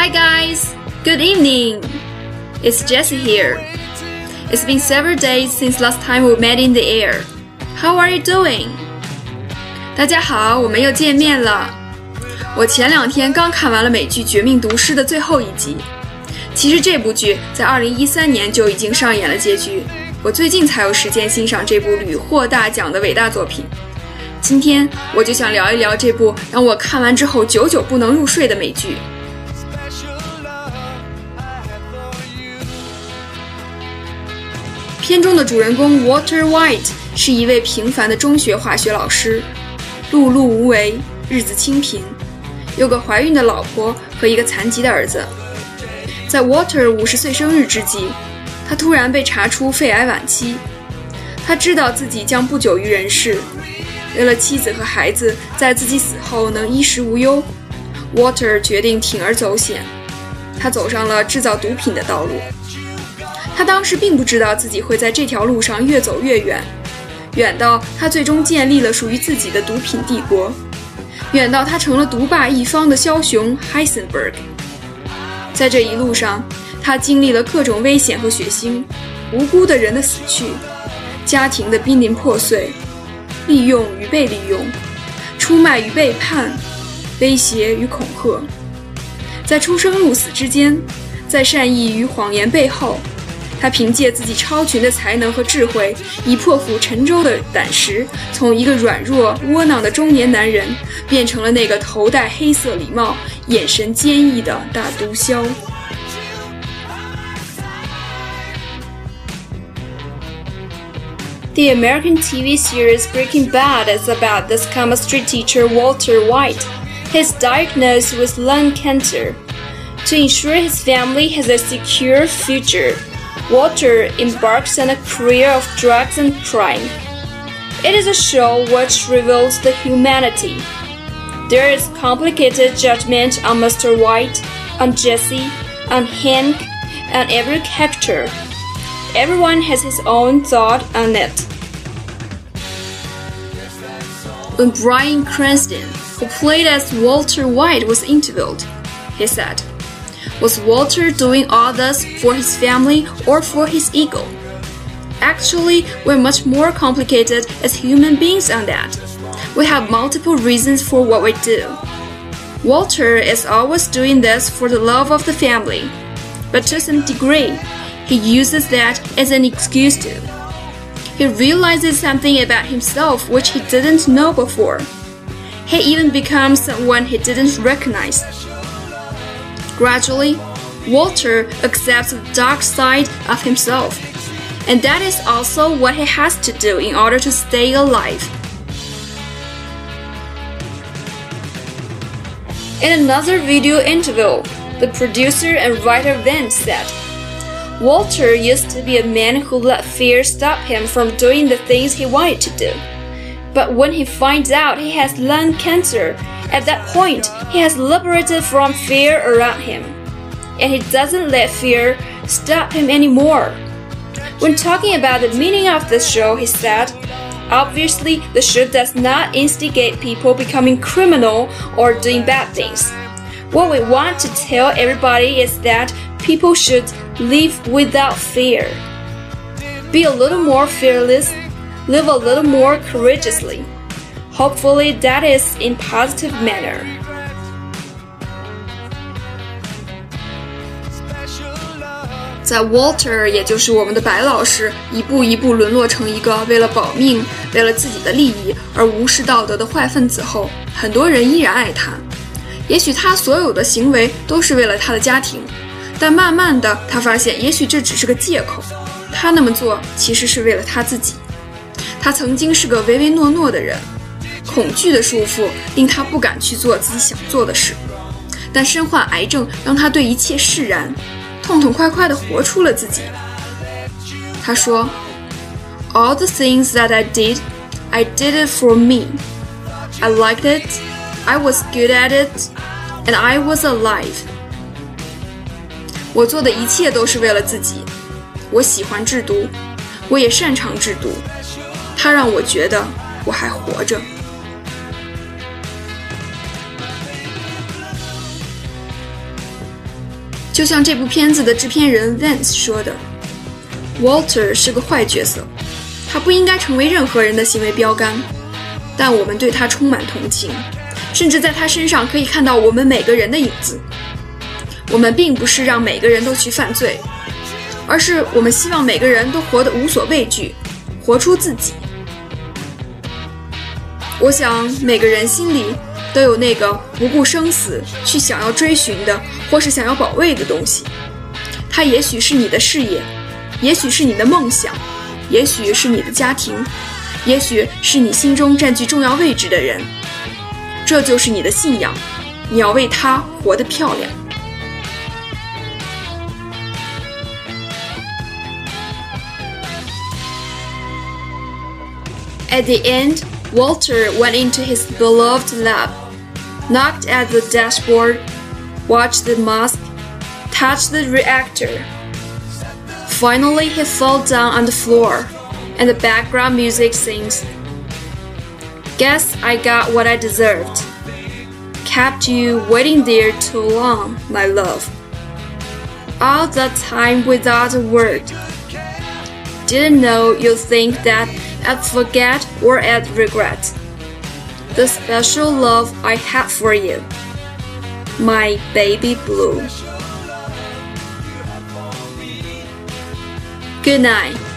Hi guys! Good evening! It's Jesse here. It's been several days since last time we met in the air. How are you doing? 大家好，我们又见面了。我前两天刚看完了美剧《绝命毒师》的最后一集。其实这部剧在2013年就已经上演了结局，我最近才有时间欣赏这部屡获大奖的伟大作品。今天我就想聊一聊这部让我看完之后久久不能入睡的美剧。片中的主人公 Walter White 是一位平凡的中学化学老师，碌碌无为，日子清贫，有个怀孕的老婆和一个残疾的儿子。在 Walter 五十岁生日之际，他突然被查出肺癌晚期，他知道自己将不久于人世。为了妻子和孩子在自己死后能衣食无忧，Water 决定铤而走险，他走上了制造毒品的道路。他当时并不知道自己会在这条路上越走越远，远到他最终建立了属于自己的毒品帝国，远到他成了独霸一方的枭雄 Heisenberg。在这一路上，他经历了各种危险和血腥，无辜的人的死去，家庭的濒临破碎。利用与被利用，出卖与背叛，威胁与恐吓，在出生入死之间，在善意与谎言背后，他凭借自己超群的才能和智慧，以破釜沉舟的胆识，从一个软弱窝囊的中年男人，变成了那个头戴黑色礼帽、眼神坚毅的大毒枭。The American TV series Breaking Bad is about this chemistry teacher Walter White. He's diagnosed with lung cancer. To ensure his family has a secure future, Walter embarks on a career of drugs and crime. It is a show which reveals the humanity. There is complicated judgment on Mr. White, on Jesse, on Hank, on every character. Everyone has his own thought on it. When Bryan Cranston, who played as Walter White, was interviewed, he said, Was Walter doing all this for his family or for his ego? Actually, we're much more complicated as human beings on that. We have multiple reasons for what we do. Walter is always doing this for the love of the family, but to some degree, he uses that as an excuse to. He realizes something about himself which he didn't know before. He even becomes someone he didn't recognize. Gradually, Walter accepts the dark side of himself, and that is also what he has to do in order to stay alive. In another video interview, the producer and writer then said, Walter used to be a man who let fear stop him from doing the things he wanted to do. But when he finds out he has lung cancer, at that point he has liberated from fear around him. And he doesn't let fear stop him anymore. When talking about the meaning of this show, he said, Obviously, the show does not instigate people becoming criminal or doing bad things. What we want to tell everybody is that people should live without fear. Be a little more fearless, live a little more courageously. Hopefully, that is in positive manner. 在 Walter，也就是我们的白老师，一步一步沦落成一个为了保命、为了自己的利益而无视道德的坏分子后，很多人依然爱他。也许他所有的行为都是为了他的家庭，但慢慢的，他发现，也许这只是个借口。他那么做其实是为了他自己。他曾经是个唯唯诺诺的人， 恐惧的束缚令他不敢去做自己想做的事。但身患癌症让他对一切释然，痛痛快快地活出了自己。他说：“All the things that I did, I did it for me. I liked it, I was good at it, and I was alive.” 我做的一切都是为了自己。我喜欢制毒，我也擅长制毒。它让我觉得我还活着。就像这部片子的制片人 Vance 说的：“Walter 是个坏角色，他不应该成为任何人的行为标杆。但我们对他充满同情，甚至在他身上可以看到我们每个人的影子。我们并不是让每个人都去犯罪，而是我们希望每个人都活得无所畏惧，活出自己。我想每个人心里。”都有那个不顾生死去想要追寻的，或是想要保卫的东西。它也许是你的事业，也许是你的梦想，也许是你的家庭，也许是你心中占据重要位置的人。这就是你的信仰，你要为他活得漂亮。At the end. Walter went into his beloved lab, knocked at the dashboard, watched the mask, touched the reactor. Finally, he fell down on the floor, and the background music sings. Guess I got what I deserved. Kept you waiting there too long, my love. All that time without a word. Didn't know you'd think that at forget or at regret. The special love I had for you, my baby blue. Good night.